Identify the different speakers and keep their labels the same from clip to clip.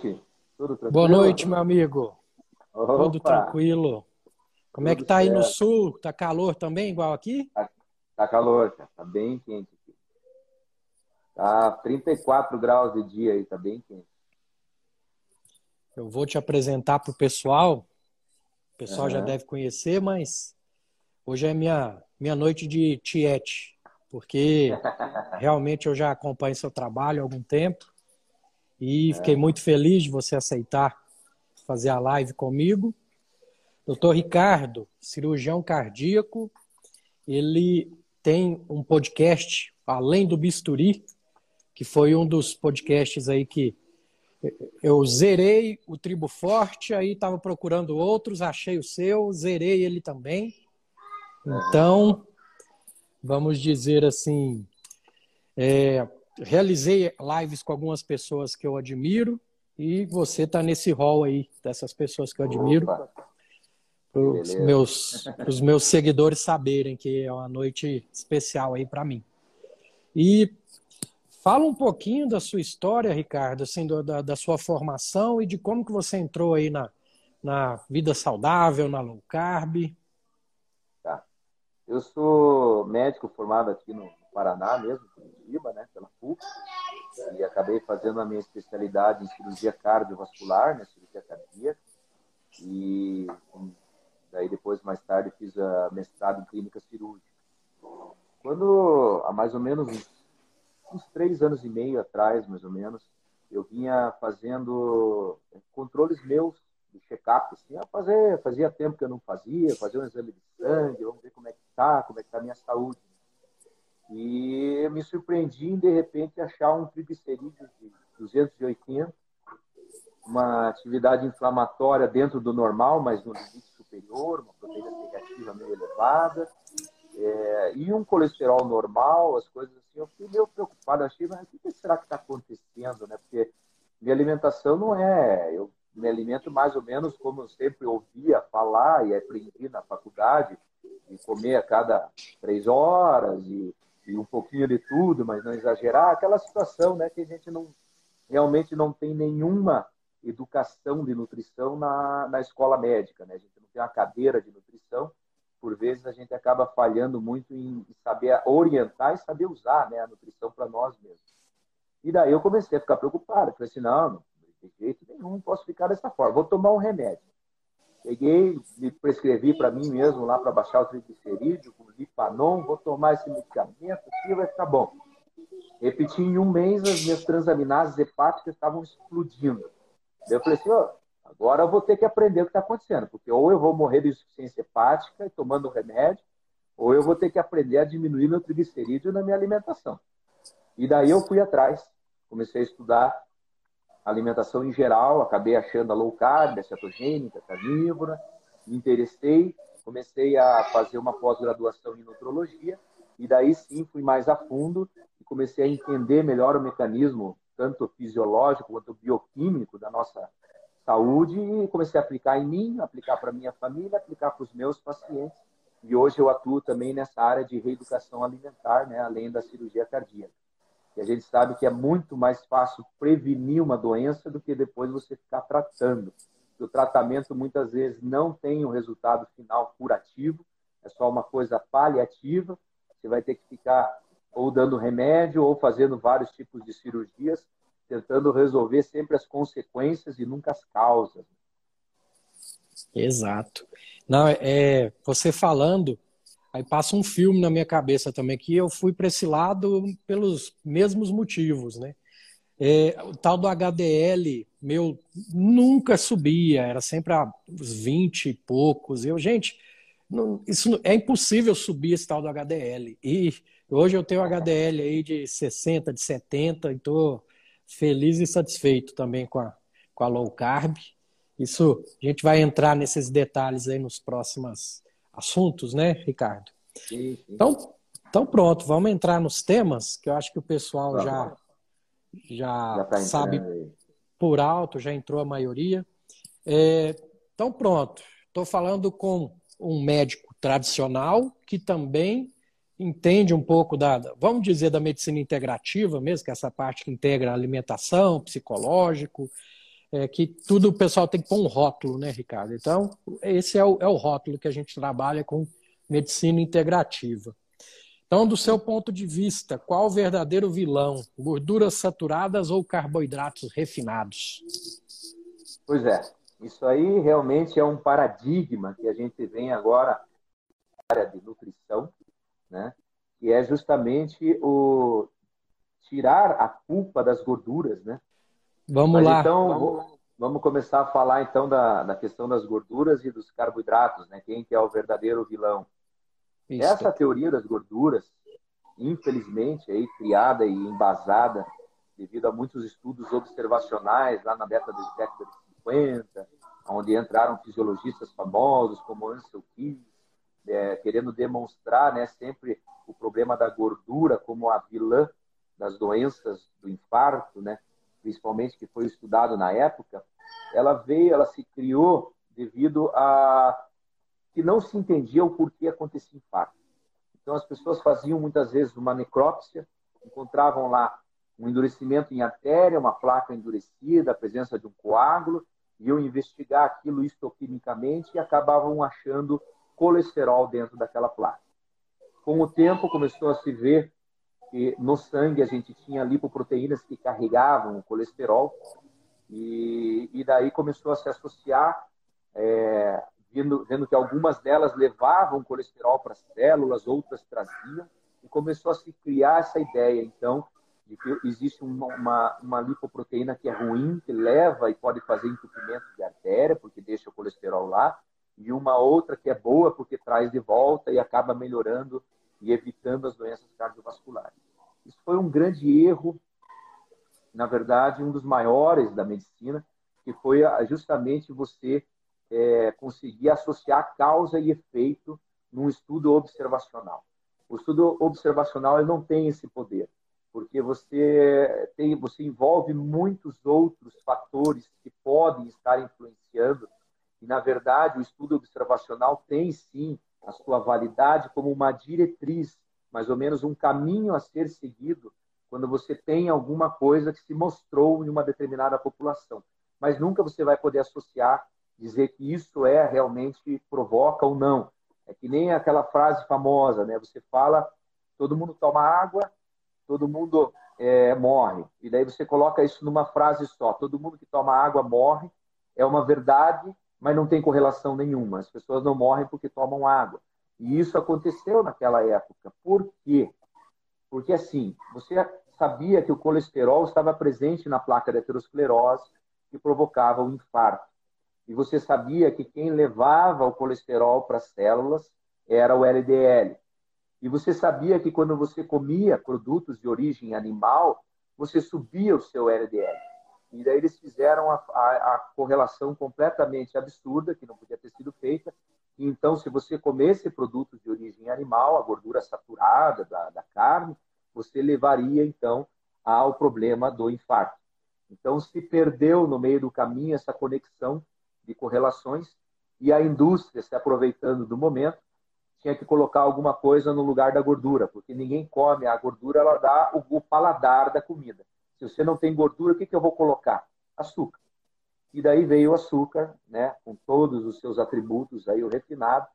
Speaker 1: Tudo tranquilo?
Speaker 2: Boa noite, meu amigo. Opa. Tudo tranquilo. Como é Tudo é que tá aí no sul? Tá calor também, igual aqui?
Speaker 1: Tá, tá calor, cara. Tá bem quente aqui. Tá 34 graus de dia aí, tá bem quente.
Speaker 2: Eu vou te apresentar pro pessoal. O pessoal uhum. já deve conhecer, mas hoje é minha, minha noite de tiete, porque realmente eu já acompanho seu trabalho há algum tempo. E é. fiquei muito feliz de você aceitar fazer a live comigo. Doutor Ricardo, cirurgião cardíaco, ele tem um podcast, Além do Bisturi, que foi um dos podcasts aí que eu zerei o Tribo Forte, aí estava procurando outros, achei o seu, zerei ele também. Então, vamos dizer assim, é, realizei lives com algumas pessoas que eu admiro e você está nesse hall aí dessas pessoas que eu admiro. Para os meus, os meus seguidores saberem que é uma noite especial aí para mim. E fala um pouquinho da sua história, Ricardo, assim, da, da sua formação e de como que você entrou aí na, na vida saudável, na low carb.
Speaker 1: Tá. Eu sou médico formado aqui no Paraná mesmo, Curitiba, né, pela PUC, e acabei fazendo a minha especialidade em cirurgia cardiovascular, né, cirurgia cardíaca, e daí depois, mais tarde, fiz a mestrado em clínica cirúrgica. Quando, há mais ou menos uns, uns três anos e meio atrás, mais ou menos, eu vinha fazendo controles meus de check-up, assim, fazer, fazia tempo que eu não fazia, fazer um exame de sangue, vamos ver como é que tá, como é que tá a minha saúde. E eu me surpreendi em, de repente, achar um triglicerídeo de 280, uma atividade inflamatória dentro do normal, mas no limite superior, uma proteína negativa meio elevada, é, e um colesterol normal, as coisas assim. Eu fiquei meio preocupado, achei, mas o que será que está acontecendo, né? Porque minha alimentação não é. Eu me alimento mais ou menos como eu sempre ouvia falar e aprendi na faculdade, de comer a cada três horas e e um pouquinho de tudo, mas não exagerar, aquela situação né, que a gente não realmente não tem nenhuma educação de nutrição na, na escola médica. Né? A gente não tem uma cadeira de nutrição, por vezes a gente acaba falhando muito em saber orientar e saber usar né, a nutrição para nós mesmos. E daí eu comecei a ficar preocupado, falei assim, não, não, de jeito nenhum, posso ficar dessa forma, vou tomar um remédio. Peguei, me prescrevi para mim mesmo lá para baixar o triglicerídeo, com Lipanon, vou tomar esse medicamento aqui, vai ficar bom. Repeti em um mês, as minhas transaminases hepáticas estavam explodindo. Eu falei assim, oh, agora eu vou ter que aprender o que está acontecendo, porque ou eu vou morrer de insuficiência hepática tomando remédio, ou eu vou ter que aprender a diminuir meu triglicerídeo na minha alimentação. E daí eu fui atrás, comecei a estudar alimentação em geral, acabei achando a low carb, a cetogênica, carnívora, me interessei, comecei a fazer uma pós-graduação em nutrologia e daí sim fui mais a fundo e comecei a entender melhor o mecanismo tanto fisiológico quanto bioquímico da nossa saúde e comecei a aplicar em mim, aplicar para minha família, aplicar para os meus pacientes. E hoje eu atuo também nessa área de reeducação alimentar, né, além da cirurgia cardíaca. E a gente sabe que é muito mais fácil prevenir uma doença do que depois você ficar tratando. O tratamento muitas vezes não tem um resultado final curativo, é só uma coisa paliativa. Você vai ter que ficar ou dando remédio ou fazendo vários tipos de cirurgias, tentando resolver sempre as consequências e nunca as causas.
Speaker 2: Exato. Não, é, você falando, Aí passa um filme na minha cabeça também, que eu fui para esse lado pelos mesmos motivos, né? É, o tal do HDL, meu, nunca subia, era sempre a uns 20 e poucos. Eu, gente, não, isso é impossível subir esse tal do HDL. E hoje eu tenho HDL aí de 60, de 70, e estou feliz e satisfeito também com a, com a low carb. Isso, a gente vai entrar nesses detalhes aí nos próximos assuntos, né, Ricardo? Sim, sim. Então, então pronto, vamos entrar nos temas, que eu acho que o pessoal já, já, já tá sabe por alto, já entrou a maioria. É, então pronto, estou falando com um médico tradicional que também entende um pouco da, vamos dizer, da medicina integrativa mesmo, que é essa parte que integra alimentação, psicológico, é, que tudo o pessoal tem que pôr um rótulo, né, Ricardo? Então, esse é o, é o rótulo que a gente trabalha com medicina integrativa. Então, do seu ponto de vista, qual o verdadeiro vilão? Gorduras saturadas ou carboidratos refinados?
Speaker 1: Pois é, isso aí realmente é um paradigma que a gente vem agora na área de nutrição, né? que é justamente o tirar a culpa das gorduras, né?
Speaker 2: Vamos Mas, lá.
Speaker 1: Então, vamos... vamos começar a falar então da, da questão das gorduras e dos carboidratos, né? Quem que é o verdadeiro vilão? Isso. Essa teoria das gorduras, infelizmente, aí criada e embasada devido a muitos estudos observacionais lá na década de, década de 50, onde entraram fisiologistas famosos como Ansel Keys, é, querendo demonstrar né, sempre o problema da gordura como a vilã das doenças do infarto, né, principalmente que foi estudado na época, ela veio, ela se criou devido a que não se entendia o porquê acontecia infarto. Então as pessoas faziam muitas vezes uma necrópsia, encontravam lá um endurecimento em artéria, uma placa endurecida, a presença de um coágulo, iam investigar aquilo histoquimicamente e acabavam achando colesterol dentro daquela placa. Com o tempo começou a se ver que no sangue a gente tinha lipoproteínas que carregavam o colesterol e, e daí começou a se associar, é, vendo, vendo que algumas delas levavam colesterol para as células, outras traziam, e começou a se criar essa ideia, então, de que existe uma, uma, uma, lipoproteína que é ruim, que leva e pode fazer entupimento de artéria, porque deixa o colesterol lá, e uma outra que é boa, porque traz de volta e acaba melhorando e evitando as doenças cardiovasculares. Isso foi um grande erro, na verdade, um dos maiores da medicina, que foi justamente você é, conseguir associar causa e efeito num estudo observacional. O estudo observacional ele não tem esse poder, porque você tem, você envolve muitos outros fatores que podem estar influenciando. E na verdade, o estudo observacional tem sim a sua validade como uma diretriz, mais ou menos um caminho a ser seguido quando você tem alguma coisa que se mostrou em uma determinada população. Mas nunca você vai poder associar dizer que isso é realmente provoca ou não. É que nem aquela frase famosa, né? Você fala, todo mundo toma água, todo mundo é, morre. E daí você coloca isso numa frase só. Todo mundo que toma água morre. É uma verdade, mas não tem correlação nenhuma. As pessoas não morrem porque tomam água. E isso aconteceu naquela época. Por quê? Porque assim, você sabia que o colesterol estava presente na placa de aterosclerose que provocava o infarto. E você sabia que quem levava o colesterol para as células era o LDL. E você sabia que quando você comia produtos de origem animal, você subia o seu LDL. E daí eles fizeram a, a, a correlação completamente absurda, que não podia ter sido feita. Então, se você comesse produtos de origem animal, a gordura saturada da, da carne, você levaria, então, ao problema do infarto. Então, se perdeu no meio do caminho essa conexão de correlações e a indústria, se aproveitando do momento, tinha que colocar alguma coisa no lugar da gordura, porque ninguém come. A gordura ela dá o, o paladar da comida. Se você não tem gordura, o que, que eu vou colocar? Açúcar. E daí veio o açúcar, né, com todos os seus atributos aí o refinado,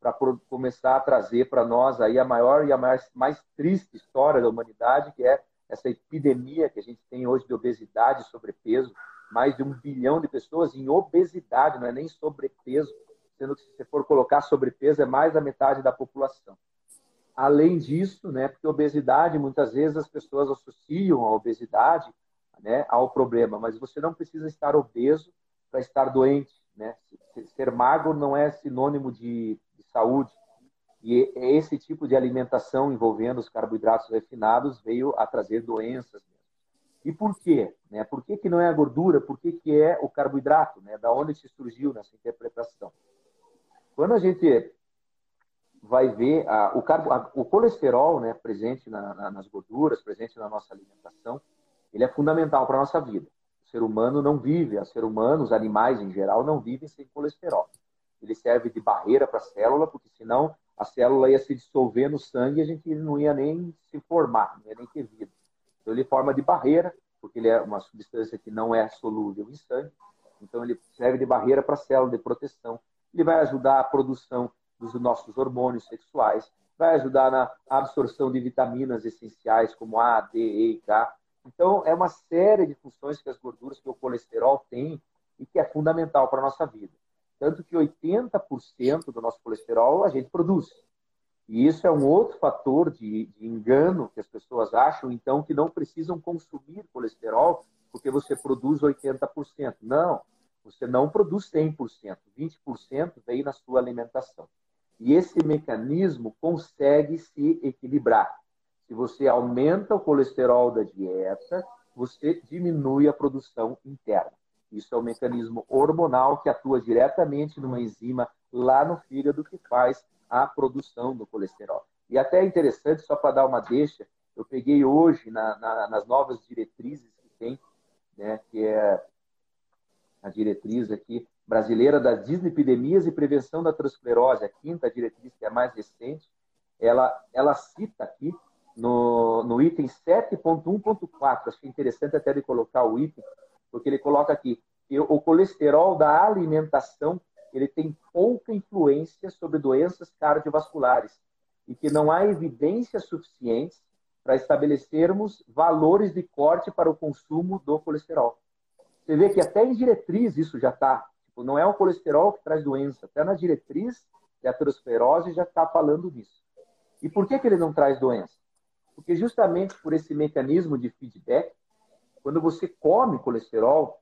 Speaker 1: para começar a trazer para nós aí a maior e a mais, mais triste história da humanidade, que é essa epidemia que a gente tem hoje de obesidade e sobrepeso, mais de um bilhão de pessoas em obesidade, não é nem sobrepeso, sendo que se você for colocar sobrepeso é mais da metade da população. Além disso, né, porque obesidade, muitas vezes as pessoas associam a obesidade né, ao problema, mas você não precisa estar obeso para estar doente. Né? Ser magro não é sinônimo de, de saúde. E esse tipo de alimentação envolvendo os carboidratos refinados veio a trazer doenças. E por quê? Né? Por que, que não é a gordura? Por que, que é o carboidrato? Né? Da onde se surgiu nessa interpretação? Quando a gente vai ver a, o, carbo, a, o colesterol né, presente na, na, nas gorduras, presente na nossa alimentação, ele é fundamental para a nossa vida. O ser humano não vive, o ser humano, os animais em geral, não vivem sem colesterol. Ele serve de barreira para a célula, porque senão a célula ia se dissolver no sangue e a gente não ia nem se formar, não ia nem ter vida. Então ele forma de barreira, porque ele é uma substância que não é solúvel em sangue. Então ele serve de barreira para a célula de proteção. Ele vai ajudar a produção dos nossos hormônios sexuais, vai ajudar na absorção de vitaminas essenciais como A, D, E e K, então, é uma série de funções que as gorduras, que o colesterol tem e que é fundamental para a nossa vida. Tanto que 80% do nosso colesterol a gente produz. E isso é um outro fator de, de, engano que as pessoas acham, então, que não precisam consumir colesterol porque você produz 80%. Não, você não produz 100%. 20% vem na sua alimentação. E esse mecanismo consegue se equilibrar. Se você aumenta o colesterol da dieta, você diminui a produção interna. Isso é um mecanismo hormonal que atua diretamente numa enzima lá no fígado que faz a produção do colesterol. E até é interessante, só para dar uma deixa, eu peguei hoje na, na, nas novas diretrizes que tem, né, que é a diretriz aqui brasileira das dislipidemias e prevenção da transclerose, a quinta diretriz, que é a mais recente, ela, ela cita aqui no, no item 7.1.4. Acho interessante até de colocar o item, porque ele coloca aqui que o colesterol da alimentação ele tem pouca influência sobre doenças cardiovasculares e que não há evidências suficientes para estabelecermos valores de corte para o consumo do colesterol. Você vê que até em diretriz isso já está. Tipo, não é o colesterol que traz doença. Até na diretriz de aterosclerose já está falando disso. E por que, que ele não traz doença? Porque justamente por esse mecanismo de feedback, quando você come colesterol,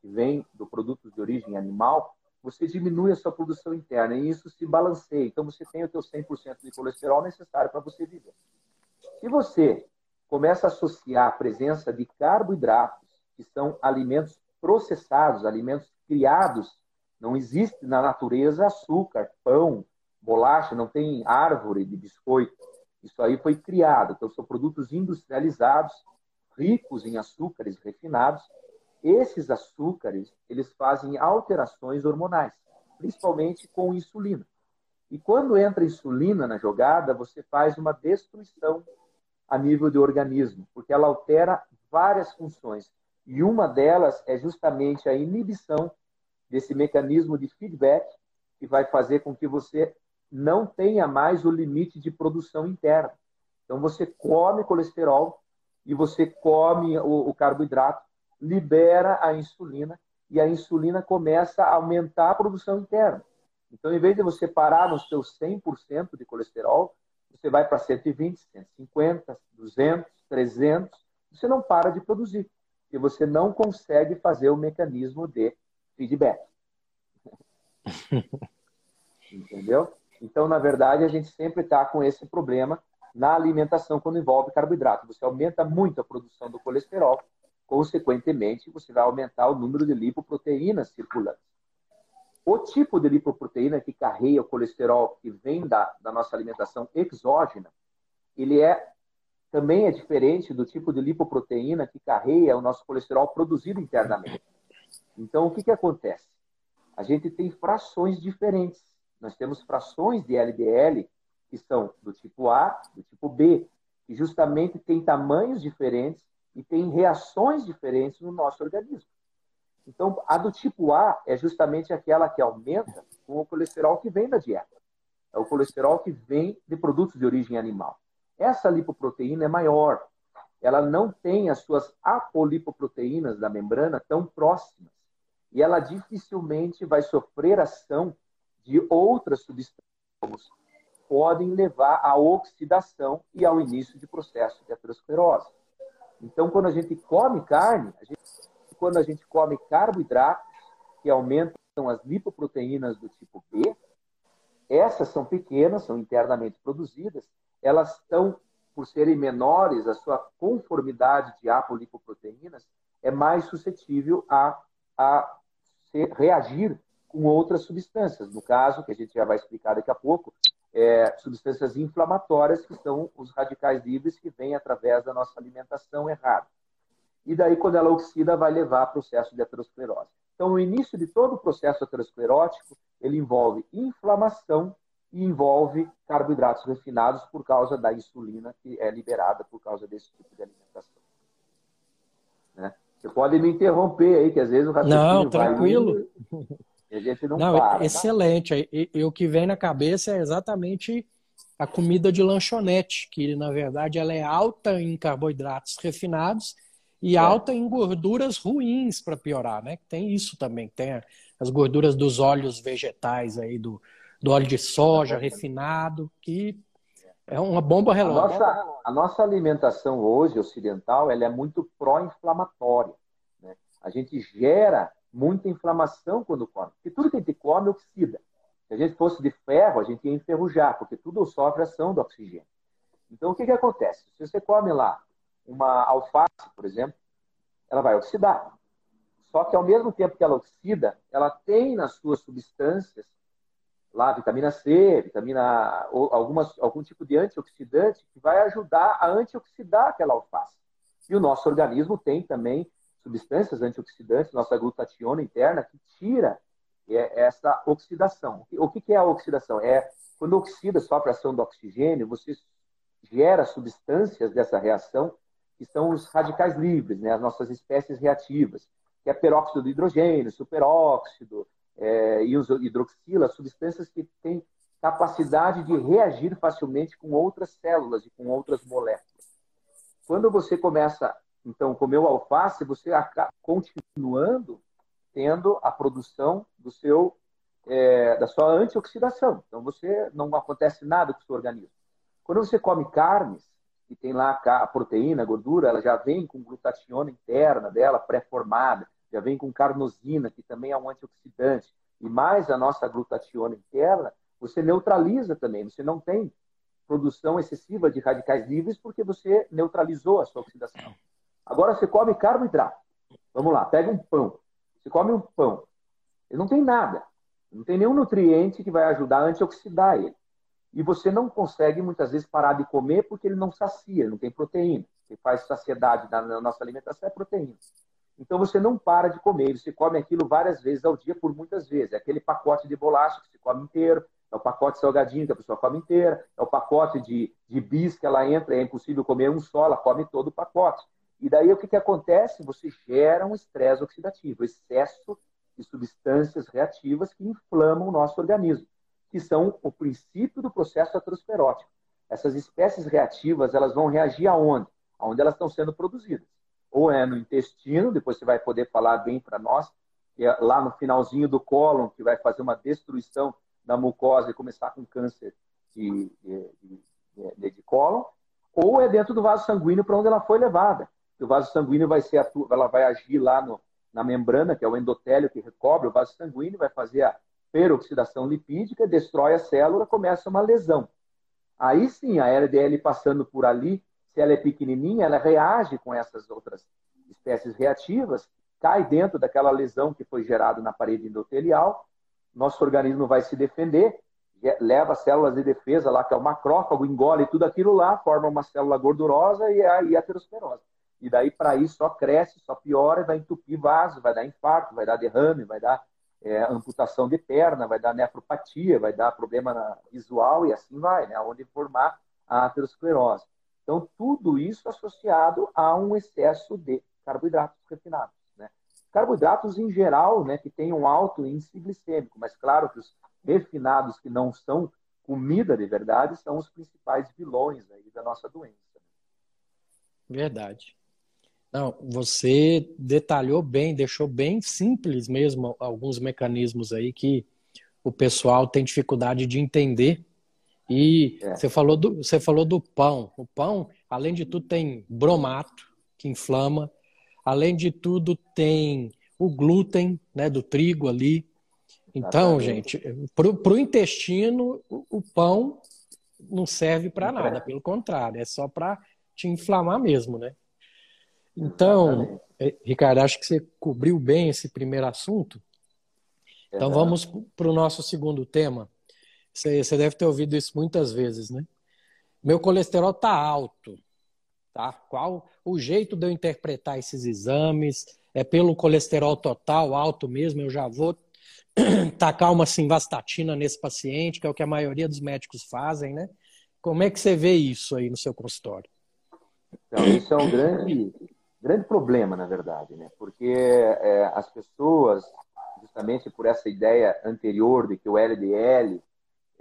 Speaker 1: que vem do produto de origem animal, você diminui a sua produção interna e isso se balanceia. Então você tem o seu 100% de colesterol necessário para você viver. Se você começa a associar a presença de carboidratos, que são alimentos processados, alimentos criados, não existe na natureza açúcar, pão, bolacha, não tem árvore de biscoito. Isso aí foi criado. Então, são produtos industrializados, ricos em açúcares refinados. Esses açúcares, eles fazem alterações hormonais, principalmente com insulina. E quando entra insulina na jogada, você faz uma destruição a nível do organismo, porque ela altera várias funções. E uma delas é justamente a inibição desse mecanismo de feedback que vai fazer com que você não tenha mais o limite de produção interna. Então você come colesterol e você come o, o carboidrato, libera a insulina e a insulina começa a aumentar a produção interna. Então, em vez de você parar no seu 100% de colesterol, você vai para 120, 150, 200, 300, você não para de produzir, porque você não consegue fazer o mecanismo de feedback. Entendeu? Então, na verdade, a gente sempre está com esse problema na alimentação quando envolve carboidrato. Você aumenta muito a produção do colesterol, consequentemente, você vai aumentar o número de lipoproteínas circulantes. O tipo de lipoproteína que carrega o colesterol que vem da, da nossa alimentação exógena, ele é também é diferente do tipo de lipoproteína que carrega o nosso colesterol produzido internamente. Então, o que, que acontece? A gente tem frações diferentes nós temos frações de LDL que são do tipo A, do tipo B, que justamente têm tamanhos diferentes e têm reações diferentes no nosso organismo. Então, a do tipo A é justamente aquela que aumenta com o colesterol que vem da dieta. É o colesterol que vem de produtos de origem animal. Essa lipoproteína é maior. Ela não tem as suas apolipoproteínas da membrana tão próximas. E ela dificilmente vai sofrer ação de outras substâncias podem levar à oxidação e ao início de processo de aterosclerose. Então, quando a gente come carne, a gente, quando a gente come carboidratos que aumentam as lipoproteínas do tipo B, essas são pequenas, são internamente produzidas, elas estão, por serem menores, a sua conformidade de apolipoproteínas é mais suscetível a, a reagir com outras substâncias. No caso, que a gente já vai explicar daqui a pouco, é, substâncias inflamatórias, que são os radicais livres que vêm através da nossa alimentação errada. E daí, quando ela oxida, vai levar a processo de aterosclerose. Então, o início de todo o processo aterosclerótico, ele envolve inflamação e envolve carboidratos refinados por causa da insulina que é liberada por causa desse tipo de alimentação. Né? Você pode me interromper aí, que às vezes o
Speaker 2: raciocínio Não, tranquilo. e a gente não, não para. Tá? Excelente. Tá? E, e, o que vem na cabeça é exatamente a comida de lanchonete, que na verdade ela é alta em carboidratos refinados e é. alta em gorduras ruins para piorar, né? Tem isso também, tem as gorduras dos óleos vegetais aí do, do óleo de soja refinado, que é uma bomba relógio.
Speaker 1: A nossa, a nossa alimentação hoje ocidental ela é muito pró-inflamatória. Né? A gente gera muita inflamação quando come, porque tudo que a gente come oxida. Se a gente fosse de ferro, a gente ia enferrujar, porque tudo sofre ação do oxigênio. Então, o que, que acontece? Se você come lá uma alface, por exemplo, ela vai oxidar. Só que ao mesmo tempo que ela oxida, ela tem nas suas substâncias lá vitamina C, vitamina ou algumas, algum tipo de antioxidante que vai ajudar a antioxidar aquela alface. E o nosso organismo tem também substâncias antioxidantes, nossa glutationa interna, que tira é, essa oxidação. O que é a oxidação? É quando oxida, sofre a ação do oxigênio, você gera substâncias dessa reação que são os radicais livres, né? as nossas espécies reativas, que é peróxido de hidrogênio, superóxido, é, e os hidroxila, substâncias que têm capacidade de reagir facilmente com outras células e com outras moléculas. Quando você começa, então, comer o alface, você acaba continuando tendo a produção do seu é, da sua antioxidação. Então, você não acontece nada com o seu organismo. Quando você come carnes, que tem lá a proteína, a gordura, ela já vem com glutationa interna dela pré-formada já vem com carnosina, que também é um antioxidante, e mais a nossa glutationa interna, você neutraliza também. Você não tem produção excessiva de radicais livres porque você neutralizou a sua oxidação. Agora você come carboidrato. Vamos lá, pega um pão. Você come um pão. Ele não tem nada. Não tem nenhum nutriente que vai ajudar a antioxidar ele. E você não consegue muitas vezes parar de comer porque ele não sacia, não tem proteína. O que faz saciedade na nossa alimentação é proteína. Então você não para de comer, você come aquilo várias vezes ao dia, por muitas vezes. É aquele pacote de bolacha que você come inteiro, é o pacote salgadinho que a pessoa come inteira, é o pacote de, de bis que ela entra, é impossível comer um só, ela come todo o pacote. E daí o que, que acontece? Você gera um estresse oxidativo, excesso de substâncias reativas que inflamam o nosso organismo, que são o princípio do processo aterosclerótico. Essas espécies reativas, elas vão reagir aonde? Aonde elas estão sendo produzidas ou é no intestino, depois você vai poder falar bem para nós, que é lá no finalzinho do cólon, que vai fazer uma destruição da mucosa e começar com câncer de, de, de, de cólon, ou é dentro do vaso sanguíneo para onde ela foi levada. O vaso sanguíneo vai ser, ela vai agir lá no, na membrana, que é o endotélio que recobre o vaso sanguíneo, vai fazer a peroxidação lipídica, destrói a célula, começa uma lesão. Aí sim, a LDL passando por ali se ela é pequenininha, ela reage com essas outras espécies reativas, cai dentro daquela lesão que foi gerada na parede endotelial, nosso organismo vai se defender, leva células de defesa lá, que é o macrófago, engole tudo aquilo lá, forma uma célula gordurosa e é a aterosclerose. E daí, para isso, só cresce, só piora, vai entupir vaso, vai dar infarto, vai dar derrame, vai dar é, amputação de perna, vai dar nefropatia, vai dar problema visual e assim vai, né? Onde formar a aterosclerose. Então, tudo isso associado a um excesso de carboidratos refinados. Né? Carboidratos em geral, né, que têm um alto índice glicêmico, mas claro que os refinados que não são comida de verdade são os principais vilões aí da nossa doença.
Speaker 2: Verdade. Não, você detalhou bem, deixou bem simples mesmo alguns mecanismos aí que o pessoal tem dificuldade de entender e é. você, falou do, você falou do pão. O pão, além de tudo, tem bromato, que inflama. Além de tudo, tem o glúten né, do trigo ali. Então, Exatamente. gente, para o intestino, o pão não serve para nada, pelo contrário, é só para te inflamar mesmo, né? Então, é, Ricardo, acho que você cobriu bem esse primeiro assunto. Então uhum. vamos para o nosso segundo tema. Você, você deve ter ouvido isso muitas vezes, né? Meu colesterol está alto. Tá? Qual o jeito de eu interpretar esses exames? É pelo colesterol total alto mesmo? Eu já vou tacar uma simvastatina nesse paciente, que é o que a maioria dos médicos fazem, né? Como é que você vê isso aí no seu consultório?
Speaker 1: Então, isso é um grande, grande problema, na verdade, né? Porque é, as pessoas, justamente por essa ideia anterior de que o LDL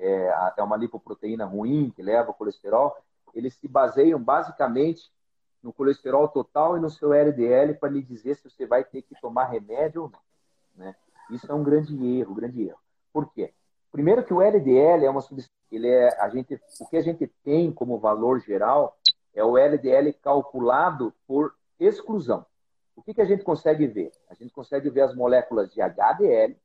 Speaker 1: é, uma lipoproteína ruim que leva colesterol, eles se baseiam basicamente no colesterol total e no seu LDL para lhe dizer se você vai ter que tomar remédio ou não. Né? Isso é um grande erro, grande erro. Por quê? Primeiro que o LDL é uma ele é a gente o que a gente tem como valor geral é o LDL calculado por exclusão. O que, que a gente consegue ver? A gente consegue ver as moléculas de HDL,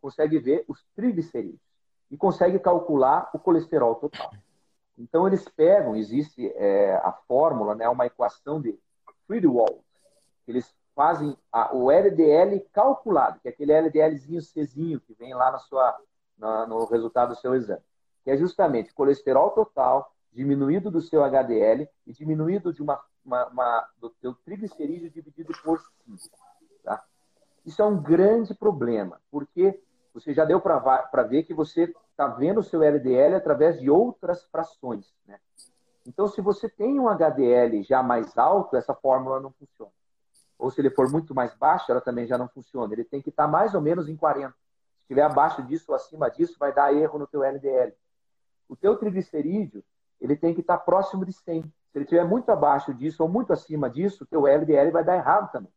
Speaker 1: consegue ver os triglicerídeos e consegue calcular o colesterol total. Então eles pegam, existe é, a fórmula, né, uma equação de Friedewald, eles fazem a, o LDL calculado, que é aquele LDLzinho Czinho que vem lá na sua, na, no resultado do seu exame, que é justamente colesterol total diminuído do seu HDL e diminuído de uma, uma, uma do seu triglicerídeo dividido por 5. Tá? Isso é um grande problema, porque você já deu para ver que você está vendo o seu LDL através de outras frações. Né? Então, se você tem um HDL já mais alto, essa fórmula não funciona. Ou se ele for muito mais baixo, ela também já não funciona. Ele tem que estar tá mais ou menos em 40. Se estiver abaixo disso ou acima disso, vai dar erro no teu LDL. O teu triglicerídeo, ele tem que estar tá próximo de 100. Se ele estiver muito abaixo disso ou muito acima disso, o teu LDL vai dar errado também.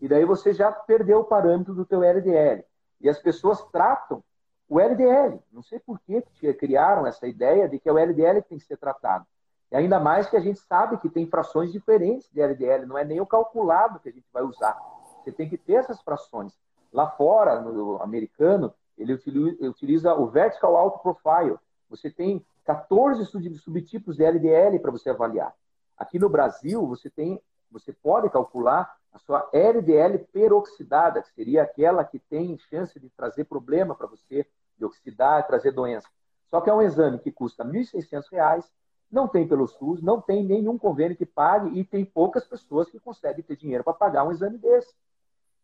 Speaker 1: E daí você já perdeu o parâmetro do teu LDL. E as pessoas tratam o LDL. Não sei por que criaram essa ideia de que é o LDL que tem que ser tratado. E ainda mais que a gente sabe que tem frações diferentes de LDL, não é nem o calculado que a gente vai usar. Você tem que ter essas frações. Lá fora, no americano, ele utiliza o Vertical Auto Profile. Você tem 14 subtipos de LDL para você avaliar. Aqui no Brasil, você tem, você pode calcular a sua LDL peroxidada, que seria aquela que tem chance de trazer problema para você, de oxidar, trazer doença. Só que é um exame que custa R$ 1.600, não tem pelo SUS, não tem nenhum convênio que pague e tem poucas pessoas que conseguem ter dinheiro para pagar um exame desse.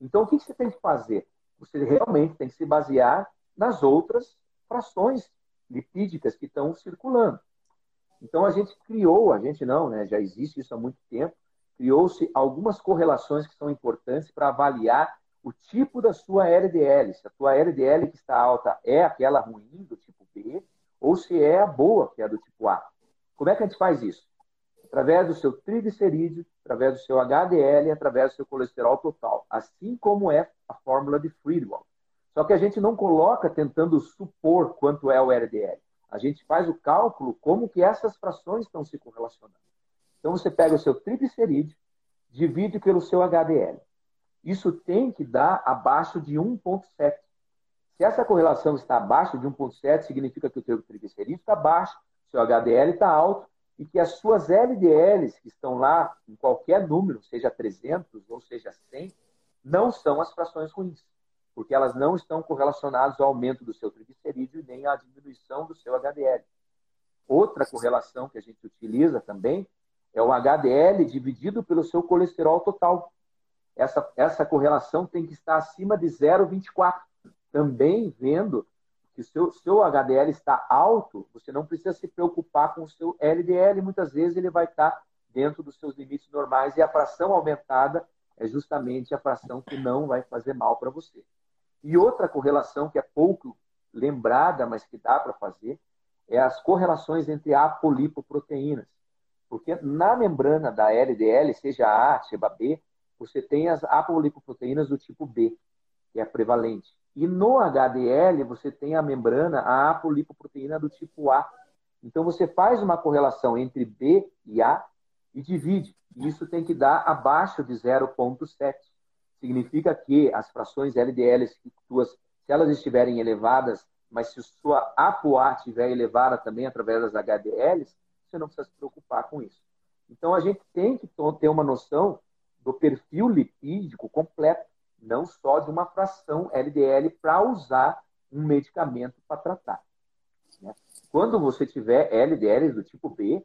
Speaker 1: Então, o que você tem que fazer? Você realmente tem que se basear nas outras frações lipídicas que estão circulando. Então, a gente criou, a gente não, né? já existe isso há muito tempo, criou-se algumas correlações que são importantes para avaliar o tipo da sua LDL. Se a tua LDL que está alta é aquela ruim, do tipo B, ou se é a boa, que é do tipo A. Como é que a gente faz isso? Através do seu triglicerídeo, através do seu HDL, através do seu colesterol total. Assim como é a fórmula de Friedwald. Só que a gente não coloca tentando supor quanto é o LDL. A gente faz o cálculo como que essas frações estão se correlacionando. Então você pega o seu triglicerídeo, divide pelo seu HDL. Isso tem que dar abaixo de 1,7. Se essa correlação está abaixo de 1,7, significa que o teu triglicerídeo está baixo, seu HDL está alto e que as suas LDLs que estão lá em qualquer número, seja 300 ou seja 100, não são as frações ruins, porque elas não estão correlacionadas ao aumento do seu triglicerídeo nem à diminuição do seu HDL. Outra correlação que a gente utiliza também é o HDL dividido pelo seu colesterol total. Essa, essa correlação tem que estar acima de 0,24. Também vendo que seu, seu HDL está alto, você não precisa se preocupar com o seu LDL. Muitas vezes ele vai estar dentro dos seus limites normais e a fração aumentada é justamente a fração que não vai fazer mal para você. E outra correlação que é pouco lembrada, mas que dá para fazer, é as correlações entre apolipoproteínas. Porque na membrana da LDL, seja A, seja B, você tem as apolipoproteínas do tipo B, que é prevalente. E no HDL, você tem a membrana, a apolipoproteína do tipo A. Então, você faz uma correlação entre B e A, e divide. Isso tem que dar abaixo de 0,7. Significa que as frações LDLs, se elas estiverem elevadas, mas se sua ApoA estiver elevada também através das HDLs, você não precisa se preocupar com isso. Então, a gente tem que ter uma noção do perfil lipídico completo, não só de uma fração LDL para usar um medicamento para tratar. Né? Quando você tiver LDLs do tipo B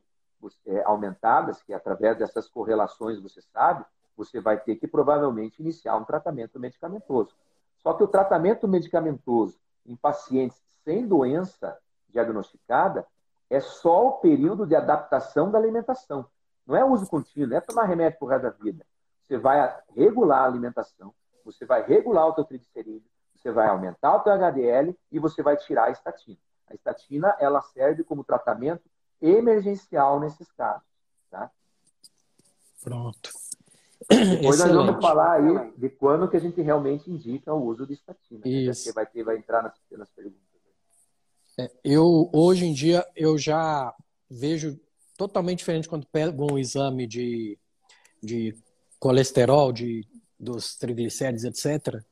Speaker 1: é, aumentadas, que através dessas correlações você sabe, você vai ter que provavelmente iniciar um tratamento medicamentoso. Só que o tratamento medicamentoso em pacientes sem doença diagnosticada é só o período de adaptação da alimentação. Não é uso contínuo, não é tomar remédio por resto da vida. Você vai regular a alimentação, você vai regular o teu triglicerídeo, você vai aumentar o teu HDL e você vai tirar a estatina. A estatina ela serve como tratamento emergencial nesses casos. Tá?
Speaker 2: Pronto.
Speaker 1: Depois Excelente. nós vamos falar aí de quando que a gente realmente indica o uso de estatina. Né?
Speaker 2: Isso.
Speaker 1: Né? Vai, ter, vai entrar nas, nas perguntas.
Speaker 2: É, eu, hoje em dia, eu já vejo totalmente diferente quando pego um exame de, de colesterol, de, dos triglicéridos, etc.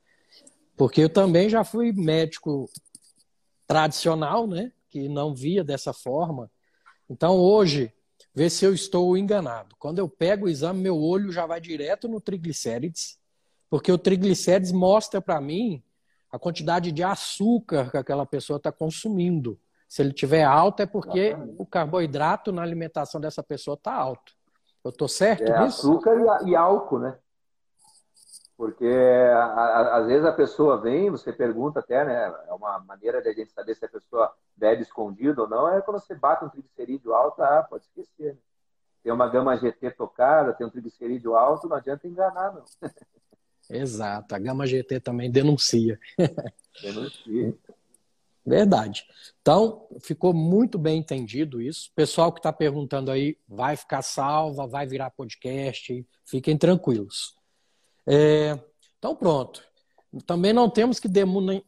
Speaker 2: Porque eu também já fui médico tradicional, né? Que não via dessa forma. Então, hoje, vê se eu estou enganado. Quando eu pego o exame, meu olho já vai direto no triglicérides, porque o triglicérides mostra para mim a quantidade de açúcar que aquela pessoa está consumindo. Se ele tiver alto, é porque o carboidrato na alimentação dessa pessoa está alto. Eu estou certo
Speaker 1: é,
Speaker 2: nisso?
Speaker 1: Açúcar e, e álcool, né? Porque a, a, às vezes a pessoa vem, você pergunta até, né? É uma maneira de a gente saber se a pessoa bebe escondido ou não, é quando você bate um triglicerídeo alto, ah, pode esquecer. Né? Tem uma gama GT tocada, tem um triglicerídeo alto, não adianta enganar, não.
Speaker 2: Exato, a gama GT também denuncia.
Speaker 1: Denuncia.
Speaker 2: Verdade. Então, ficou muito bem entendido isso. Pessoal que está perguntando aí, vai ficar salva, vai virar podcast, fiquem tranquilos. É, então, pronto. Também não temos que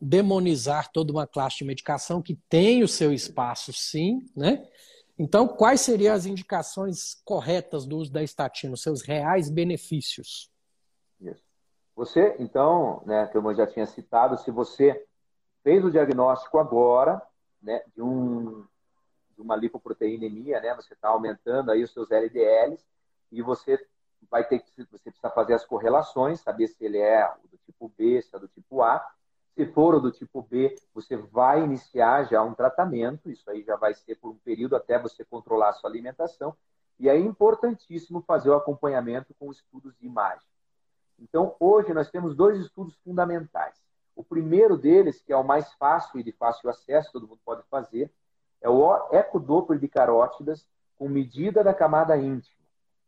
Speaker 2: demonizar toda uma classe de medicação que tem o seu espaço, sim, né? Então, quais seriam as indicações corretas do uso da estatina, os seus reais benefícios?
Speaker 1: Você, então, né, como eu já tinha citado, se você fez o diagnóstico agora, né, de, um, de uma lipoproteinemia, né, você está aumentando aí os seus LDLs e você vai ter que você precisa fazer as correlações, saber se ele é do tipo B, se é do tipo A. Se for o do tipo B, você vai iniciar já um tratamento, isso aí já vai ser por um período até você controlar a sua alimentação. E é importantíssimo fazer o acompanhamento com estudos de imagem. Então, hoje nós temos dois estudos fundamentais. O primeiro deles, que é o mais fácil e de fácil acesso, todo mundo pode fazer, é o ecodoppler de carótidas com medida da camada íntima.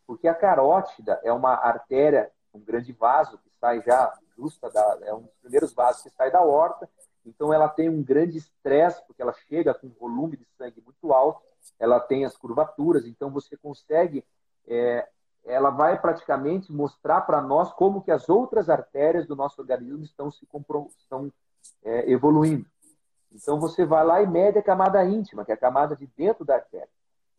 Speaker 1: Porque a carótida é uma artéria, um grande vaso que sai já justa da, é um dos primeiros vasos que sai da horta. Então ela tem um grande estresse porque ela chega com um volume de sangue muito alto, ela tem as curvaturas, então você consegue é, ela vai praticamente mostrar para nós como que as outras artérias do nosso organismo estão se estão é, evoluindo. Então você vai lá e mede a camada íntima, que é a camada de dentro da artéria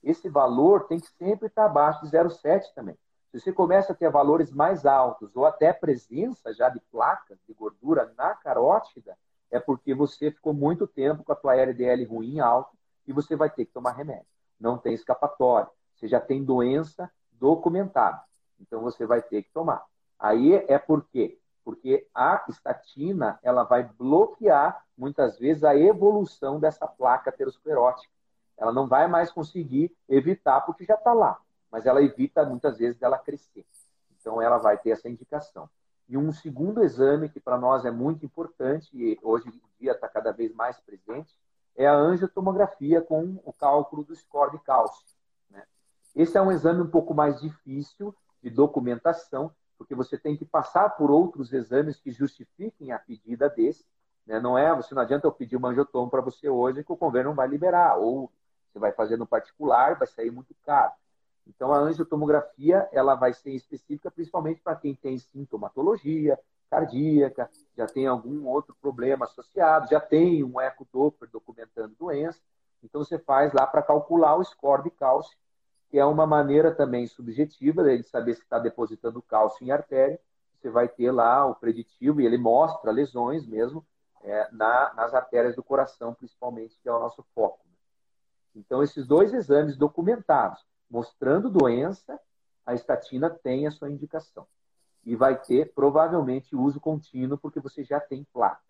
Speaker 1: esse valor tem que sempre estar abaixo de 0,7 também. Se você começa a ter valores mais altos ou até presença já de placas de gordura na carótida, é porque você ficou muito tempo com a tua LDL ruim alto e você vai ter que tomar remédio. Não tem escapatória. Você já tem doença documentada. Então você vai ter que tomar. Aí é por quê? Porque a estatina ela vai bloquear muitas vezes a evolução dessa placa aterosclerótica. Ela não vai mais conseguir evitar porque já está lá, mas ela evita muitas vezes dela crescer. Então ela vai ter essa indicação. E um segundo exame que para nós é muito importante e hoje em dia está cada vez mais presente é a angiotomografia com o cálculo do score de cálcio. Esse é um exame um pouco mais difícil de documentação, porque você tem que passar por outros exames que justifiquem a pedida desse. Né? Não é, você não adianta eu pedir uma angiotomo para você hoje que o convênio não vai liberar, ou você vai fazer no particular, vai sair muito caro. Então, a angiotomografia ela vai ser específica principalmente para quem tem sintomatologia cardíaca, já tem algum outro problema associado, já tem um ecodoppler documentando doença. Então, você faz lá para calcular o score de cálcio que é uma maneira também subjetiva de saber se está depositando cálcio em artéria. Você vai ter lá o preditivo e ele mostra lesões mesmo é, na, nas artérias do coração, principalmente, que é o nosso foco. Então, esses dois exames documentados, mostrando doença, a estatina tem a sua indicação. E vai ter, provavelmente, uso contínuo, porque você já tem placa.